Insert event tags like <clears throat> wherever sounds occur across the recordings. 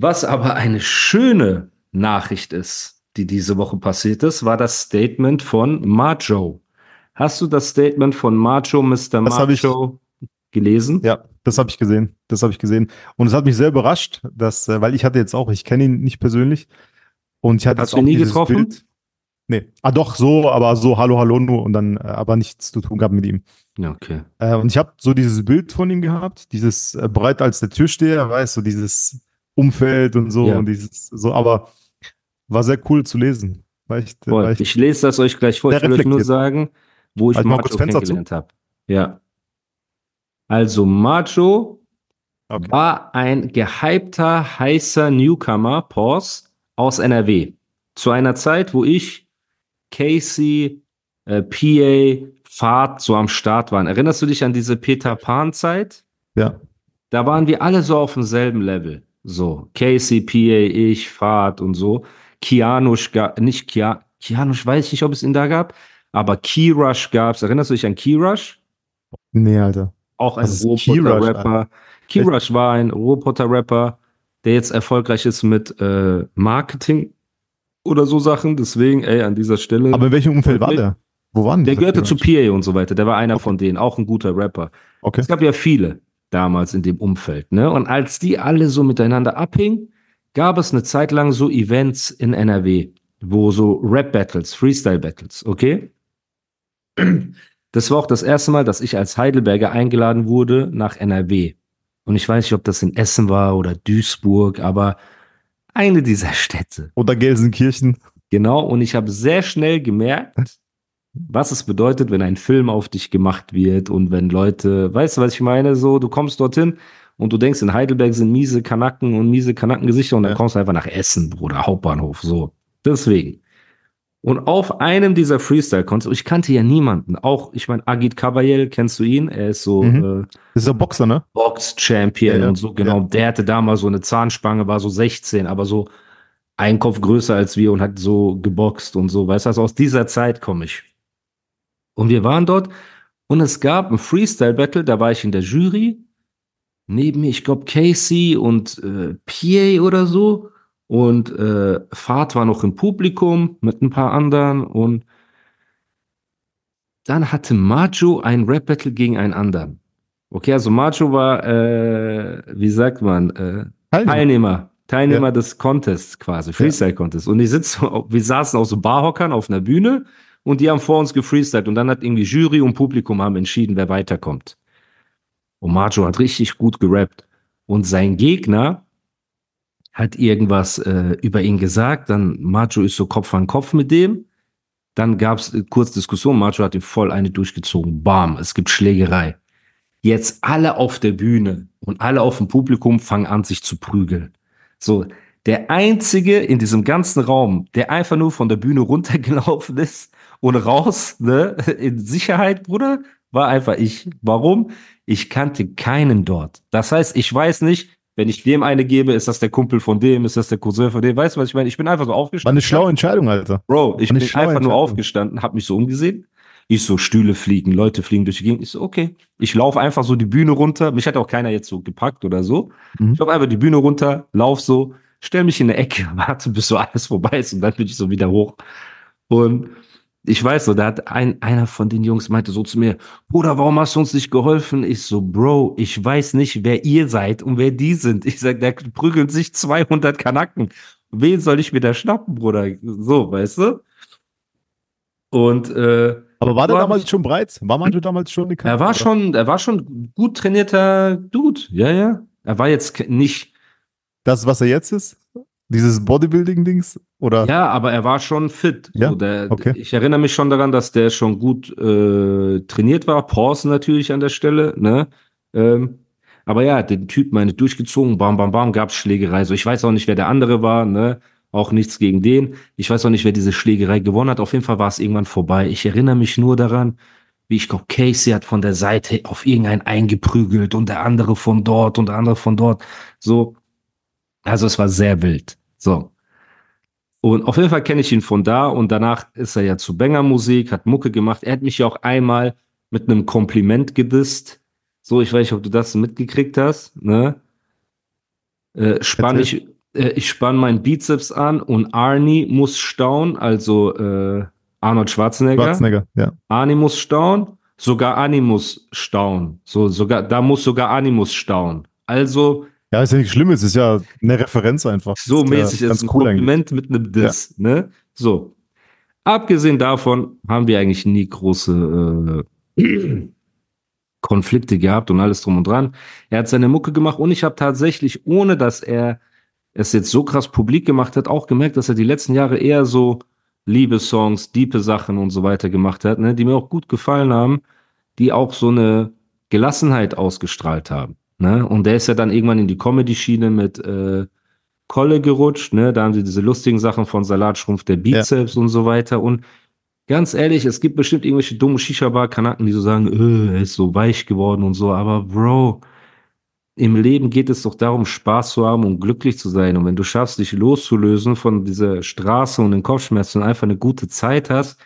Was aber eine schöne Nachricht ist, die diese Woche passiert ist, war das Statement von Macho. Hast du das Statement von Macho, Mr. Das Macho, gelesen? Ja, das habe ich gesehen. Das habe ich gesehen. Und es hat mich sehr überrascht, dass, äh, weil ich hatte jetzt auch, ich kenne ihn nicht persönlich. Und ich hatte Hast du ihn auch nie getroffen? Bild. Nee. Ah, doch, so, aber so, hallo, hallo nur und dann, äh, aber nichts zu tun gehabt mit ihm. Ja, okay. Äh, und ich habe so dieses Bild von ihm gehabt, dieses äh, breit als der Türsteher, weißt du, so dieses Umfeld und so Ja. und dieses, so, aber war sehr cool zu lesen. Voll. war echt Ich lese das euch gleich vor. Ich will euch nur sagen, wo ich mal Macho kennengelernt habe. Ja. Also Macho Okay. war ein gehypter, heißer Newcomer, Pause, aus NRW. Zu einer Zeit, wo ich, Casey, äh, PA, Fahrt so am Start waren. Erinnerst du dich an diese Peter Pan-Zeit? Ja. Da waren wir alle so auf demselben Level. So, Casey, PA, ich, Fahrt und so. Kianush, ga- nicht Kia, Kianush, weiß ich nicht, ob es ihn da gab, aber Keyrush gab's. Erinnerst du dich an Keyrush? Nee, Alter. Auch ein Roboter-Rapper. Keyrush war ein Roboter-Rapper, der jetzt erfolgreich ist mit äh, Marketing oder so Sachen. Deswegen, ey, an dieser Stelle. Aber in welchem Umfeld war der? Wo waren der die? gehörte zu PA und so weiter. Der war einer von denen, auch ein guter Rapper. Okay. Es gab ja viele damals in dem Umfeld, ne? Und als die alle so miteinander abhingen, gab es eine Zeit lang so Events in NRW, wo so Rap-Battles, Freestyle-Battles, okay? Das war auch das erste Mal, dass ich als Heidelberger eingeladen wurde nach NRW. Und ich weiß nicht, ob das in Essen war oder Duisburg, aber eine dieser Städte. Oder Gelsenkirchen. Genau, und ich habe sehr schnell gemerkt, was es bedeutet, wenn ein Film auf dich gemacht wird und wenn Leute, weißt du, was ich meine? So, du kommst dorthin und du denkst, in Heidelberg sind miese Kanacken und miese Kanackengesichter und dann Ja. kommst du einfach nach Essen, Bruder, Hauptbahnhof, so. Deswegen. Und auf einem dieser Freestyle-Konzerte, ich kannte ja niemanden, auch, ich meine, Agit Kabayel, kennst du ihn? Er ist so, Mhm. äh, ist der Boxer, ne? Box-Champion ja. und so, genau. Ja. Der hatte damals so eine Zahnspange, war so 16, aber so ein Kopf größer als wir und hat so geboxt und so. Weißt du, also aus dieser Zeit komme ich. Und wir waren dort und es gab ein Freestyle-Battle, da war ich in der Jury. Neben mir, ich glaube, Casey und äh, PA oder so. Und äh, Fahrt war noch im Publikum mit ein paar anderen und dann hatte Macho ein Rap-Battle gegen einen anderen. Okay, also Macho war, äh, wie sagt man, äh, Teilnehmer, Teilnehmer des Contests quasi, Freestyle-Contest. Und die sitzen, wir saßen auf so Barhockern auf einer Bühne und die haben vor uns gefreestylt und dann hat irgendwie Jury und Publikum haben entschieden, wer weiterkommt. Und Macho hat richtig gut gerappt. Und sein Gegner hat irgendwas äh, über ihn gesagt, dann Macho ist so Kopf an Kopf mit dem. Dann gab es kurz Diskussion, Macho hat ihm voll eine durchgezogen. Bam, es gibt Schlägerei. Jetzt alle auf der Bühne und alle auf dem Publikum fangen an, sich zu prügeln. So, der einzige in diesem ganzen Raum, der einfach nur von der Bühne runtergelaufen <laughs> ist und raus, ne, in Sicherheit, Bruder, war einfach ich. Warum? Ich kannte keinen dort. Das heißt, ich weiß nicht, wenn ich dem eine gebe, ist das der Kumpel von dem, ist das der Cousin von dem, weißt du, was ich meine? Ich bin einfach so War aufgestanden. eine schlaue Entscheidung, Alter. Bro, ich War bin einfach nur aufgestanden, hab mich so umgesehen. Ich so, Stühle fliegen, Leute fliegen durch die Gegend. Ich so, okay. Ich laufe einfach so die Bühne runter. Mich hat auch keiner jetzt so gepackt oder so. Mhm. Ich laufe einfach die Bühne runter, lauf so, stell mich in eine Ecke, <laughs> warte, bis so alles vorbei ist und dann bin ich so wieder hoch. Und ich weiß so, da hat ein, einer von den Jungs meinte so zu mir, Bruder, warum hast du uns nicht geholfen? Ich so, Bro, ich weiß nicht, wer ihr seid und wer die sind. Ich sag, da prügeln sich 200 Kanaken. Wen soll ich mir da schnappen, Bruder? So, weißt du? Und äh, Aber war der War- damals schon breit? War Manjo damals schon eine er war schon, er war schon gut trainierter Dude. Ja, ja. Er war jetzt nicht, Das, was er jetzt ist? Dieses Bodybuilding-Dings? Oder? ja, aber er war schon fit. Ja? So, der, Okay. Ich erinnere mich schon daran, dass der schon gut äh, trainiert war. Pause natürlich an der Stelle. Ne? Ähm, Aber ja, den Typ meine durchgezogen, bam, bam, bam, gab's Schlägerei. So, ich weiß auch nicht, wer der andere war, ne? Auch nichts gegen den. Ich weiß auch nicht, wer diese Schlägerei gewonnen hat. Auf jeden Fall war es irgendwann vorbei. Ich erinnere mich nur daran, wie ich glaube, Casey hat von der Seite auf irgendeinen eingeprügelt und der andere von dort und der andere von dort. So. Also es war sehr wild. So. Und auf jeden Fall kenne ich ihn von da und danach ist er ja zu Banger Musik, hat Mucke gemacht. Er hat mich ja auch einmal mit einem Kompliment gedisst. So, ich weiß nicht, ob du das mitgekriegt hast, ne? Äh, spann ich, äh, ich spann meinen Bizeps an und Arnie muss staunen, also äh, Arnold Schwarzenegger. Schwarzenegger, ja. Arnie muss staunen, sogar Animus staunen. So, sogar, da muss sogar Animus staunen. Also ja, ist ja nichts Schlimmes, ist ja eine Referenz einfach. So mäßig, ja, ist ein cool Kompliment eigentlich. mit einem Diss, ja. ne? So. Abgesehen davon haben wir eigentlich nie große äh, <clears throat> Konflikte gehabt und alles drum und dran. Er hat seine Mucke gemacht und ich habe tatsächlich, ohne dass er es jetzt so krass publik gemacht hat, auch gemerkt, dass er die letzten Jahre eher so Liebessongs, diepe Sachen und so weiter gemacht hat, ne, die mir auch gut gefallen haben, die auch so eine Gelassenheit ausgestrahlt haben. Ne? Und der ist ja dann irgendwann in die Comedy-Schiene mit äh, Kolle gerutscht. Ne? Da haben sie diese lustigen Sachen von Salatschrumpf der Bizeps ja. und so weiter. Und ganz ehrlich, es gibt bestimmt irgendwelche dummen Shisha-Bar-Kanaken, die so sagen, öh, er ist so weich geworden und so. Aber Bro, im Leben geht es doch darum, Spaß zu haben und glücklich zu sein. Und wenn du schaffst, dich loszulösen von dieser Straße und den Kopfschmerzen und einfach eine gute Zeit hast,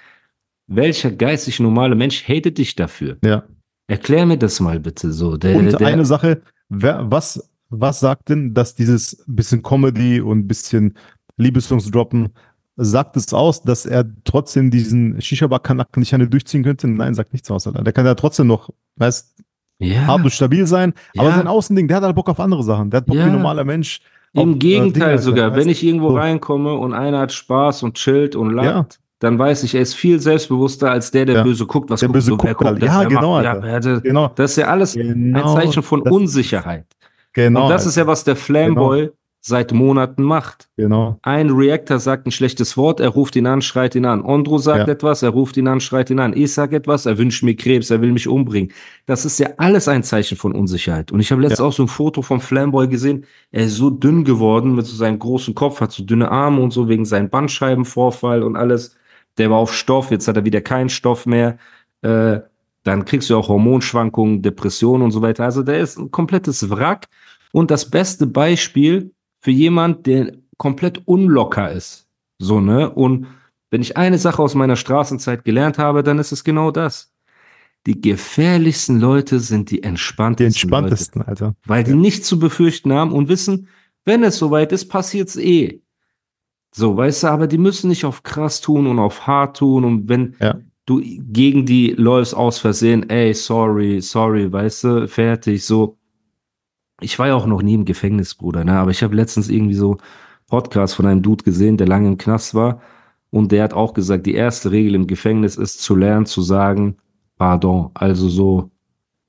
welcher geistig normale Mensch hatet dich dafür? Ja. Erklär mir das mal bitte so. Der, und der, eine Sache, wer, was, was sagt denn, dass dieses bisschen Comedy und bisschen Liebessongs droppen, sagt es aus, dass er trotzdem diesen Shisha-Bar-Kanack nicht eine durchziehen könnte? Nein, sagt nichts aus. Alter. Der kann ja trotzdem noch, weißt ja. hart und stabil sein, aber ja. sein Außending, der hat halt Bock auf andere Sachen. Der hat Bock ja. wie ein normaler Mensch. Im auf, Gegenteil äh, sogar, wenn ich irgendwo so. reinkomme und einer hat Spaß und chillt und lacht, dann weiß ich, er ist viel selbstbewusster als der, der ja. böse guckt. Was der guckt, böse so, guckt, guckt ja, genau, macht, ja, hatte, genau. Das ist ja alles genau. ein Zeichen von das, Unsicherheit. Genau. Und das ist ja, was der Flamboy genau. seit Monaten macht. Genau. Ein Reactor sagt ein schlechtes Wort, er ruft ihn an, schreit ihn an. Ondro sagt ja. etwas, er ruft ihn an, schreit ihn an. Ich sag etwas, er wünscht mir Krebs, er will mich umbringen. Das ist ja alles ein Zeichen von Unsicherheit. Und ich habe letztens ja. auch so ein Foto vom Flamboy gesehen. Er ist so dünn geworden mit so seinem großen Kopf, hat so dünne Arme und so wegen seinem Bandscheibenvorfall und alles der war auf Stoff, jetzt hat er wieder keinen Stoff mehr. Äh, dann kriegst du auch Hormonschwankungen, Depressionen und so weiter. Also der ist ein komplettes Wrack und das beste Beispiel für jemand, der komplett unlocker ist. So, ne? Und wenn ich eine Sache aus meiner Straßenzeit gelernt habe, dann ist es genau das. Die gefährlichsten Leute sind die entspanntesten. Die entspanntesten, Leute, Alter. Weil die nichts zu befürchten haben und wissen, wenn es soweit ist, passiert's eh. So, weißt du, aber die müssen nicht auf krass tun und auf hart tun und wenn ja. du gegen die läufst aus Versehen, ey, sorry, sorry, weißt du, fertig, so. Ich war ja auch noch nie im Gefängnis, Bruder, ne, aber ich habe letztens irgendwie so Podcast von einem Dude gesehen, der lange im Knast war und der hat auch gesagt, die erste Regel im Gefängnis ist zu lernen zu sagen, pardon, also so,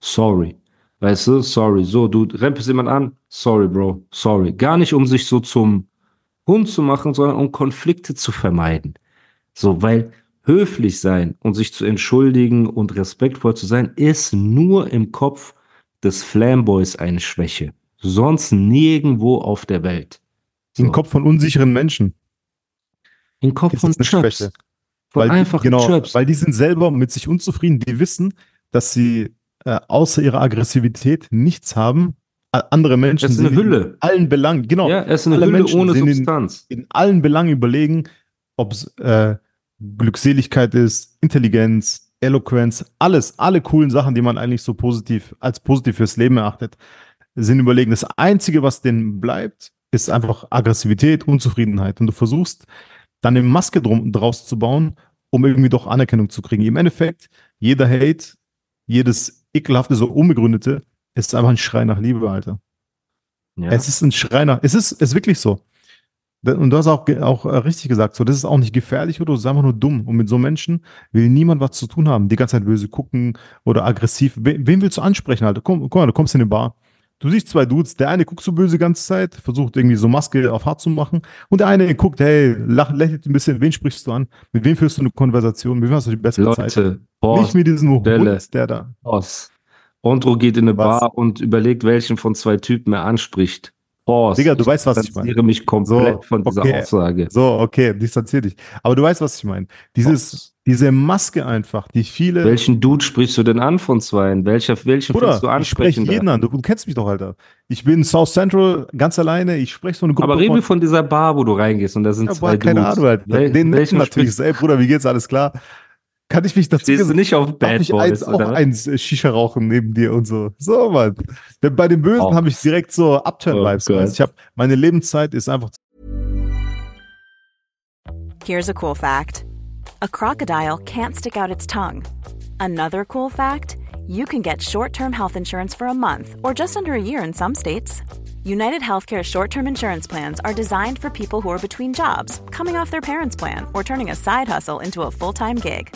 sorry. Weißt du, sorry, so, du rempelst jemand an, sorry, Bro, sorry. Gar nicht, um sich so zum Hund zu machen, sondern um Konflikte zu vermeiden. So, weil höflich sein und sich zu entschuldigen und respektvoll zu sein, ist nur im Kopf des Flamboys eine Schwäche. Sonst nirgendwo auf der Welt. So. Im Kopf von unsicheren Menschen. Im Kopf von Chöps. Von weil einfachen genau. Weil die sind selber mit sich unzufrieden. Die wissen, dass sie äh, außer ihrer Aggressivität nichts haben, andere Menschen es ist eine Hülle. in allen Belangen, genau. Ja, es ist eine Hülle Menschen ohne Substanz. In, in, allen Belangen überlegen, ob es äh, Glückseligkeit ist, Intelligenz, Eloquenz, alles, alle coolen Sachen, die man eigentlich so positiv, als positiv fürs Leben erachtet, sind überlegen. Das Einzige, was denen bleibt, ist einfach Aggressivität, Unzufriedenheit. Und du versuchst dann eine Maske drum, draus zu bauen, um irgendwie doch Anerkennung zu kriegen. Im Endeffekt, jeder Hate, jedes ekelhafte, so unbegründete, es ist einfach ein Schrei nach Liebe, Alter. Ja. Es ist ein Schrei nach, es ist, es ist wirklich so. Und du hast auch, auch äh, richtig gesagt, so, das ist auch nicht gefährlich oder es ist einfach nur dumm. Und mit so Menschen will niemand was zu tun haben. Die ganze Zeit böse gucken oder aggressiv. Wen, wen willst du ansprechen, Alter? Komm, guck mal, du kommst in eine Bar. Du siehst zwei Dudes, der eine guckt so böse die ganze Zeit, versucht irgendwie so Maske auf hart zu machen. Und der eine guckt, hey, lach, lächelt ein bisschen, wen sprichst du an? Mit wem führst du eine Konversation? Mit wem hast du die beste Leute, Zeit? Boss, Nicht mit diesem Hund, der da. Boss, Ondro geht in eine was? Bar und überlegt, welchen von zwei Typen er anspricht. Oh, Digga, du weißt, was ich meine. Ich mich komplett so, von dieser okay. Aussage. So, okay, distanzier dich. Aber du weißt, was ich meine. Dieses, diese Maske einfach, die viele. Welchen Dude sprichst du denn an von zweien? Welcher, welchen Bruder, du ansprechen? Ich spreche jeden an. Du, du, kennst mich doch, Alter. Ich bin South Central ganz alleine. Ich spreche so eine Gruppe. Aber reden wir von dieser Bar, wo du reingehst und da sind ja, zwei keine Dudes. Ahnung, Alter. Wel Den welchen natürlich. Ey, Bruder, wie geht's? Alles klar? Kann ich mich dazu Stehst du nicht auf Bad Boys, eins, auch eins äh, Shisha rauchen neben dir und so. So, Mann. Denn bei den Bösen oh. habe ich direkt so Upturn-Vibes. Oh, ich habe meine Lebenszeit ist einfach. Here's a cool fact. A crocodile can't stick out its tongue. Another cool fact, you can get short-term health insurance for a month or just under a year in some states. United Healthcare short term insurance plans are designed for people who are between jobs, coming off their parents' plan, or turning a side hustle into a full time gig.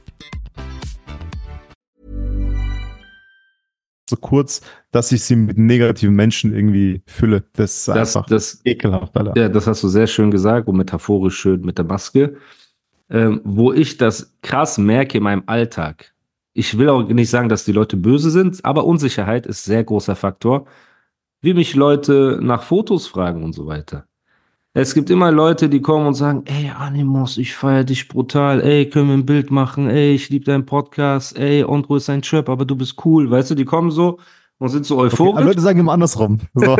so kurz, dass ich sie mit negativen Menschen irgendwie fülle. Das ist das, einfach das, ekelhaft, Alter. Ja, das hast du sehr schön gesagt und metaphorisch schön mit der Maske. Ähm, wo ich das krass merke in meinem Alltag. Ich will auch nicht sagen, dass die Leute böse sind, aber Unsicherheit ist sehr großer Faktor. Wie mich Leute nach Fotos fragen und so weiter. Es gibt immer Leute, die kommen und sagen, ey, Animus, ich feier dich brutal, ey, können wir ein Bild machen, ey, ich liebe deinen Podcast, ey, Andro ist ein Chirp, aber du bist cool, weißt du, die kommen so und sind so euphorisch. Okay, Leute sagen immer andersrum. So.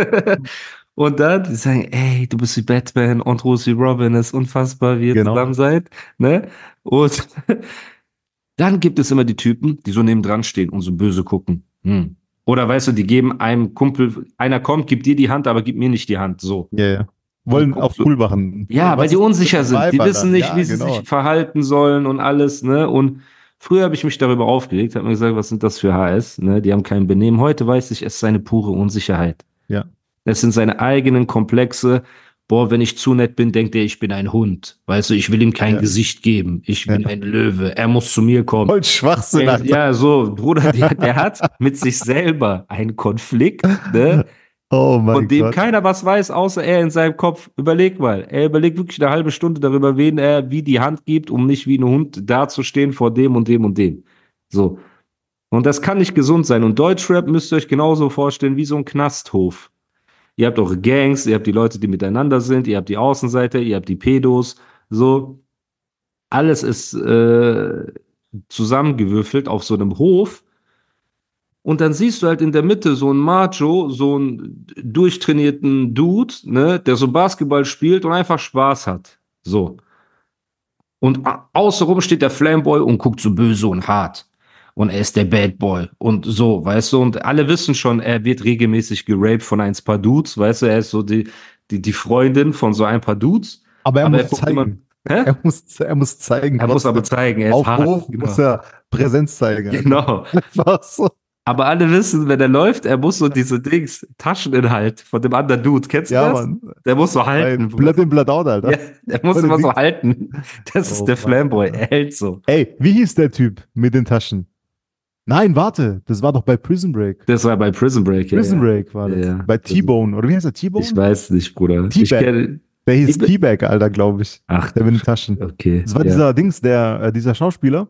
<laughs> und dann, die sagen, ey, du bist wie Batman, Andro ist wie Robin, ist unfassbar, wie ihr genau. zusammen seid, ne? Und <laughs> dann gibt es immer die Typen, die so nebendran stehen und so böse gucken. Hm. Oder weißt du, die geben einem Kumpel, einer kommt, gibt dir die Hand, aber gib mir nicht die Hand, so. Ja, ja wollen auch cool machen. Ja, weil die unsicher sind. Die wissen nicht, ja, wie genau. sie sich verhalten sollen und alles, ne? Und früher habe ich mich darüber aufgeregt, habe mir gesagt, was sind das für HS, ne? Die haben kein Benehmen. Heute weiß ich, es ist seine pure Unsicherheit. Ja. Es sind seine eigenen Komplexe. Boah, wenn ich zu nett bin, denkt er, ich bin ein Hund. Weißt du, ich will ihm kein ja. Gesicht geben. Ich bin ja. ein Löwe. Er muss zu mir kommen. Voll Schwachsinn. Der, ja, so, Bruder, der, der hat mit sich selber einen Konflikt, ne? <laughs> Oh mein von dem Gott. keiner was weiß, außer er in seinem Kopf. Überleg mal. Er überlegt wirklich eine halbe Stunde darüber, wen er wie die Hand gibt, um nicht wie ein Hund dazustehen vor dem und dem und dem. So. Und das kann nicht gesund sein. Und Deutschrap müsst ihr euch genauso vorstellen wie so ein Knasthof. Ihr habt eure Gangs, ihr habt die Leute, die miteinander sind, ihr habt die Außenseiter, ihr habt die Pedos. So. Alles ist äh, zusammengewürfelt auf so einem Hof und dann siehst du halt in der Mitte so einen Macho, so einen durchtrainierten Dude, ne, der so Basketball spielt und einfach Spaß hat. So. Und außenrum steht der Flameboy und guckt so böse und hart. Und er ist der Bad Boy. Und so, weißt du, und alle wissen schon, er wird regelmäßig geraped von ein paar Dudes, weißt du, er ist so die, die, die Freundin von so ein paar Dudes. Aber er aber muss er zeigen. Immer, er muss, er muss zeigen. Er muss aber zeigen, er ist Auf hart. Genau. muss er Präsenz zeigen. Genau. Einfach so. Aber alle wissen, wenn er läuft, er muss so diese Dings, Tascheninhalt von dem anderen Dude. Kennst du ja, das? Mann. Der muss so halten. Blood in, Blood out, Alter. Ja, der muss immer so halten. Das oh, ist der Flamboy. Er hält so. Ey, wie hieß der Typ mit den Taschen? Nein, warte, das war doch bei Prison Break. Das war bei Prison Break, ja. Prison Break war das. Ja. Bei T-Bone, oder wie heißt der T-Bone? Ich weiß nicht, Bruder. T-Bag. Der hieß T-Bag, Alter, glaube ich. Ach. Der mit den Taschen. Okay. Das war dieser Dings, der, äh, dieser Schauspieler,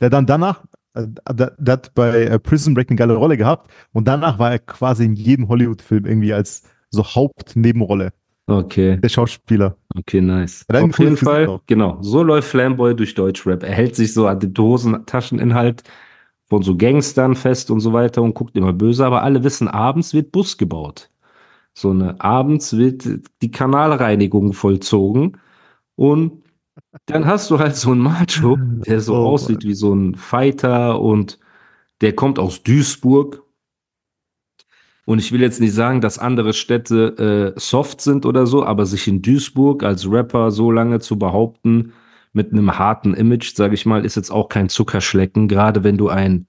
der dann danach der hat bei äh, Prison Break eine geile Rolle gehabt und danach war er quasi in jedem Hollywood-Film irgendwie als so Hauptnebenrolle. Okay. Der Schauspieler. Okay, nice. Auf jeden Fall, genau. So läuft Flamboy durch Deutschrap. Er hält sich so an den Dosentascheninhalt von so Gangstern fest und so weiter und guckt immer böse, aber alle wissen, abends wird Bus gebaut. So eine, abends wird die Kanalreinigung vollzogen und dann hast du halt so einen Macho, der so <laughs> oh, aussieht Mann. wie so ein Fighter und der kommt aus Duisburg. Und ich will jetzt nicht sagen, dass andere Städte äh, soft sind oder so, aber sich in Duisburg als Rapper so lange zu behaupten, mit einem harten Image, sage ich mal, ist jetzt auch kein Zuckerschlecken, gerade wenn du ein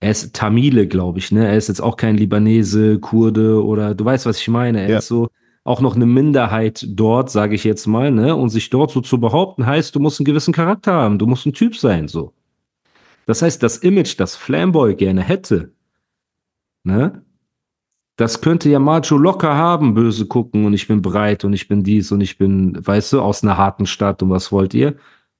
er ist Tamile, glaube ich, ne? Er ist jetzt auch kein Libanese, Kurde oder du weißt, was ich meine. Er ja. ist so auch noch eine Minderheit dort, sage ich jetzt mal, ne? Und sich dort so zu behaupten, heißt, du musst einen gewissen Charakter haben, du musst ein Typ sein, so. Das heißt, das Image, das Flamboy gerne hätte, ne? Das könnte ja Macho locker haben, böse gucken und ich bin bereit und ich bin dies und ich bin, weißt du, aus einer harten Stadt und was wollt ihr?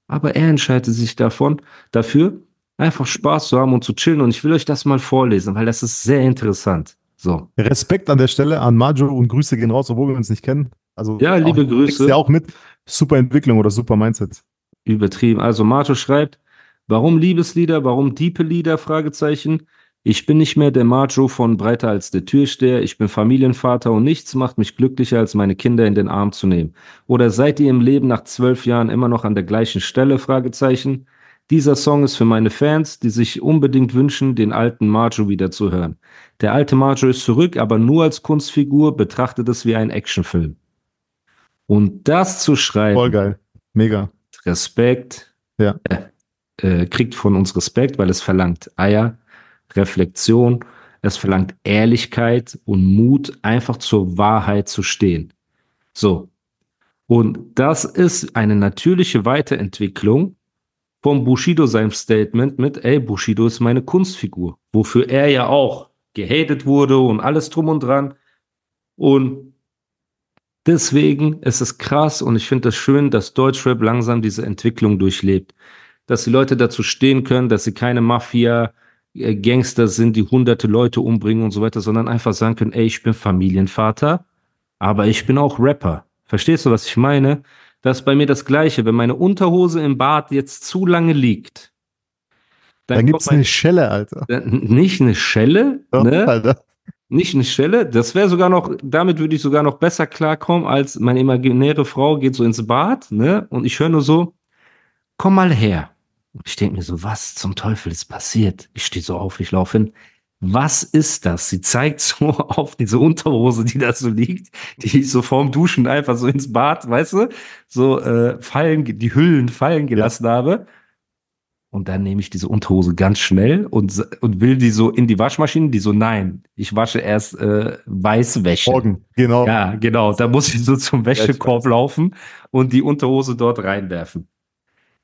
Aber er entscheidet sich davon, dafür, einfach Spaß zu haben und zu chillen. Und ich will euch das mal vorlesen, weil das ist sehr interessant. So. Respekt an der Stelle an Majo und Grüße gehen raus, obwohl wir uns nicht kennen. Also ja, liebe auch, Grüße. Ja auch mit super Entwicklung oder super Mindset. Übertrieben. Also Majo schreibt, warum Liebeslieder, warum diepe Lieder? Fragezeichen. Ich bin nicht mehr der Majo von Breiter als der Türsteher. Ich bin Familienvater und nichts macht mich glücklicher, als meine Kinder in den Arm zu nehmen. Oder seid ihr im Leben nach zwölf Jahren immer noch an der gleichen Stelle? Fragezeichen. Dieser Song ist für meine Fans, die sich unbedingt wünschen, den alten Marjo wieder zu hören. Der alte Marjo ist zurück, aber nur als Kunstfigur, betrachtet es wie ein Actionfilm. Und das zu schreiben. Voll geil. Mega. Respekt. Ja. Äh, äh, kriegt von uns Respekt, weil es verlangt Eier, Reflexion, es verlangt Ehrlichkeit und Mut, einfach zur Wahrheit zu stehen. So. Und das ist eine natürliche Weiterentwicklung vom Bushido seinem Statement mit, ey, Bushido ist meine Kunstfigur, wofür er ja auch gehatet wurde und alles drum und dran. Und deswegen ist es krass und ich finde es das schön, dass Deutschrap langsam diese Entwicklung durchlebt. Dass die Leute dazu stehen können, dass sie keine Mafia, äh, Gangster sind, die hunderte Leute umbringen und so weiter, sondern einfach sagen können, ey, ich bin Familienvater, aber ich bin auch Rapper. Verstehst du, was ich meine? Das ist bei mir das Gleiche. Wenn meine Unterhose im Bad jetzt zu lange liegt, dann, dann gibt es eine Schelle, Alter. Nicht eine Schelle, Doch, ne? Alter. Nicht eine Schelle. Das wäre sogar noch, damit würde ich sogar noch besser klarkommen, als meine imaginäre Frau geht so ins Bad, ne? Und ich höre nur so, komm mal her. Und ich denke mir so, was zum Teufel ist passiert? Ich stehe so auf, ich laufe hin was ist das? Sie zeigt so <laughs> auf diese Unterhose, die da so liegt, die ich so vorm Duschen einfach so ins Bad, weißt du, so äh, fallen, die Hüllen fallen gelassen ja. habe. Und dann nehme ich diese Unterhose ganz schnell und, und will die so in die Waschmaschine, die so, nein, ich wasche erst äh, Weißwäsche. Morgen, genau. Ja, genau. Da muss ich so zum Wäschekorb laufen und die Unterhose dort reinwerfen.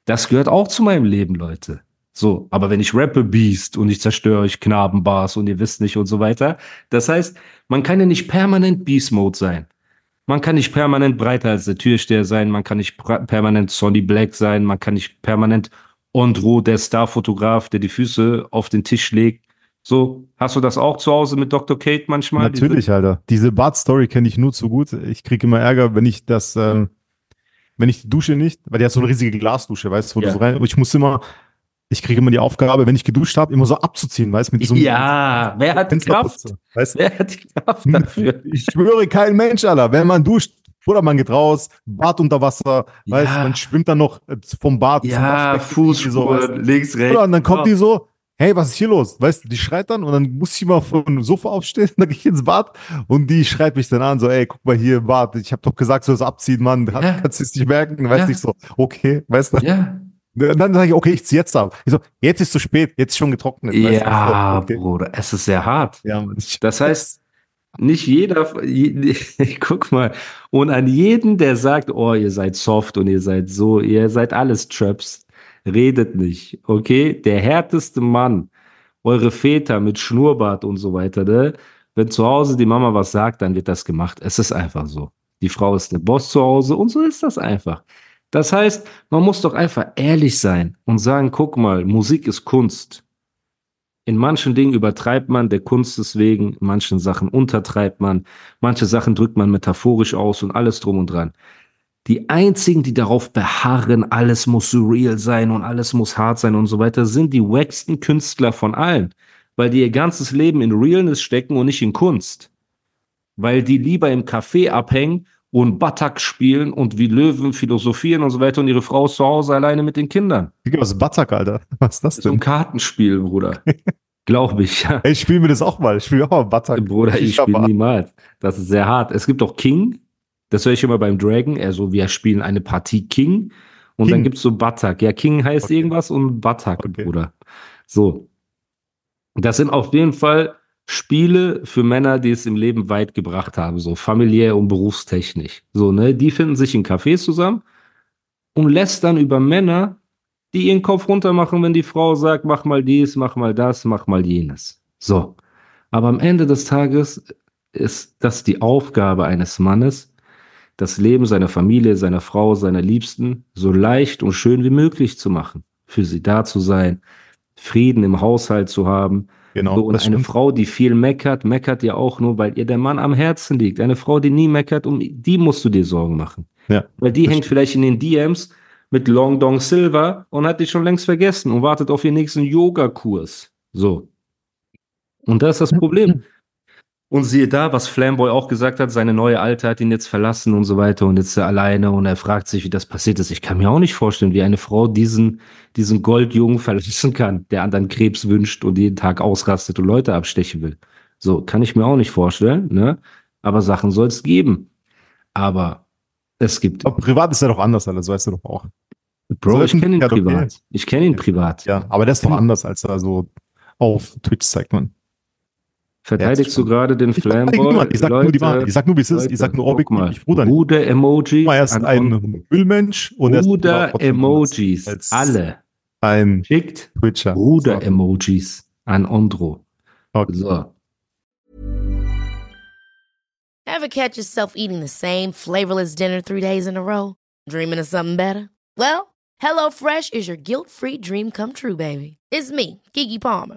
Das gehört auch zu meinem Leben, Leute. So, aber wenn ich rappe Beast und ich zerstöre euch Knabenbars und ihr wisst nicht und so weiter. Das heißt, man kann ja nicht permanent Beast Mode sein. Man kann nicht permanent breiter als der Türsteher sein, man kann nicht permanent Sonny Black sein, man kann nicht permanent Andro, der Starfotograf, der die Füße auf den Tisch legt. So, hast du das auch zu Hause mit Dr. Kate manchmal? Natürlich, diese? Alter. Diese Bart-Story kenne ich nur zu gut. Ich kriege immer Ärger, wenn ich das, ähm, wenn ich die Dusche nicht, weil die hat so eine riesige Glasdusche, weißt du, wo ja. du so rein, ich muss immer ich kriege immer die Aufgabe, wenn ich geduscht habe, immer so abzuziehen, weißt du, mit so Ja, wer hat die Kraft? Weißt? Wer hat die Kraft dafür? Ich schwöre, kein Mensch, Alter. Wenn man duscht, oder man geht raus, Bad unter Wasser, ja. weißt man schwimmt dann noch äh, vom Bad ja, Fußspur, so, links, rechts. Oder, und dann kommt oh. die so, hey, was ist hier los? Weißt du, die schreit dann und dann muss ich mal vom Sofa aufstehen, <laughs> dann gehe ich ins Bad und die schreit mich dann an, so, ey, guck mal hier, Bad, ich habe doch gesagt, du sollst abziehen, Mann, ja. <laughs> kannst du es nicht merken, weißt ja. nicht so, okay, weißt du? Ja. Dann sage ich, okay, ich ziehe jetzt ab. Ich so, jetzt ist zu spät, jetzt ist schon getrocknet. Ja, okay. Bruder, es ist sehr hart. Ja, das heißt, nicht jeder, <laughs> guck mal, und an jeden, der sagt, oh, ihr seid soft und ihr seid so, ihr seid alles Traps, redet nicht, okay? Der härteste Mann, eure Väter mit Schnurrbart und so weiter, ne? Wenn zu Hause die Mama was sagt, dann wird das gemacht. Es ist einfach so. Die Frau ist der Boss zu Hause und so ist das einfach. Das heißt, man muss doch einfach ehrlich sein und sagen, guck mal, Musik ist Kunst. In manchen Dingen übertreibt man der Kunst deswegen, in manchen Sachen untertreibt man, manche Sachen drückt man metaphorisch aus und alles drum und dran. Die einzigen, die darauf beharren, alles muss surreal sein und alles muss hart sein und so weiter, sind die wacksten Künstler von allen, weil die ihr ganzes Leben in Realness stecken und nicht in Kunst. Weil die lieber im Café abhängen und Batak spielen und wie Löwen philosophieren und so weiter und ihre Frau ist zu Hause alleine mit den Kindern. Was ist Batak, Alter? <laughs> Was ist das denn? So ein Kartenspiel, Bruder. <laughs> Glaube ich, ja. Ich spiele mir das auch mal. Ich spiele auch mal Butter. Bruder, ich spiele niemals. Das ist sehr hart. Es gibt auch King. Das höre ich immer beim Dragon. Also wir spielen eine Partie King. Und King. dann gibt es so Batak. Ja, King heißt okay. irgendwas und Batak, okay. Bruder. So. Das sind auf jeden Fall Spiele für Männer, die es im Leben weit gebracht haben, so familiär und berufstechnisch. So, ne? Die finden sich in Cafés zusammen und lästern über Männer, die ihren Kopf runter machen, wenn die Frau sagt, mach mal dies, mach mal das, mach mal jenes. So. Aber am Ende des Tages ist das die Aufgabe eines Mannes, das Leben seiner Familie, seiner Frau, seiner Liebsten so leicht und schön wie möglich zu machen. Für sie da zu sein, Frieden im Haushalt zu haben. Genau. So, und eine stimmt. Frau, die viel meckert, meckert ja auch nur, weil ihr der Mann am Herzen liegt. Eine Frau, die nie meckert, um die musst du dir Sorgen machen. Ja, weil die hängt stimmt. vielleicht in den DMs mit Long Dong Silver und hat dich schon längst vergessen und wartet auf ihren nächsten Yoga-Kurs. So. Und das ist das Problem. Und siehe da, was Flamboy auch gesagt hat, seine neue Alte hat ihn jetzt verlassen und so weiter und jetzt ist er alleine und er fragt sich, wie das passiert ist. Ich kann mir auch nicht vorstellen, wie eine Frau diesen, diesen Goldjungen verlassen kann, der anderen Krebs wünscht und jeden Tag ausrastet und Leute abstechen will. So, kann ich mir auch nicht vorstellen, ne? Aber Sachen soll es geben. Aber es gibt. Aber privat ist er doch anders, das weißt du doch auch. Bro, so, ich kenne ihn privat. Ich kenne ihn privat. Ja, aber der ist doch anders, als er so auf Twitch zeigt, man. Verteidigst du gerade den Flamboy? Ich sag Leute, nur die Wahrheit. Ich sag nur, wie es ist. Ich sag nur objektiv. Bruder. Bruder-Emojis. Er ist ein Müllmensch und Bruder-Emojis. Alle. Ein Schickt Bruder-Emojis an Ondro. Okay. So. Ever catch yourself eating the same flavorless dinner three days in a row? Dreaming of something better? Well, HelloFresh is your guilt-free dream come true, baby. It's me, Kiki Palmer.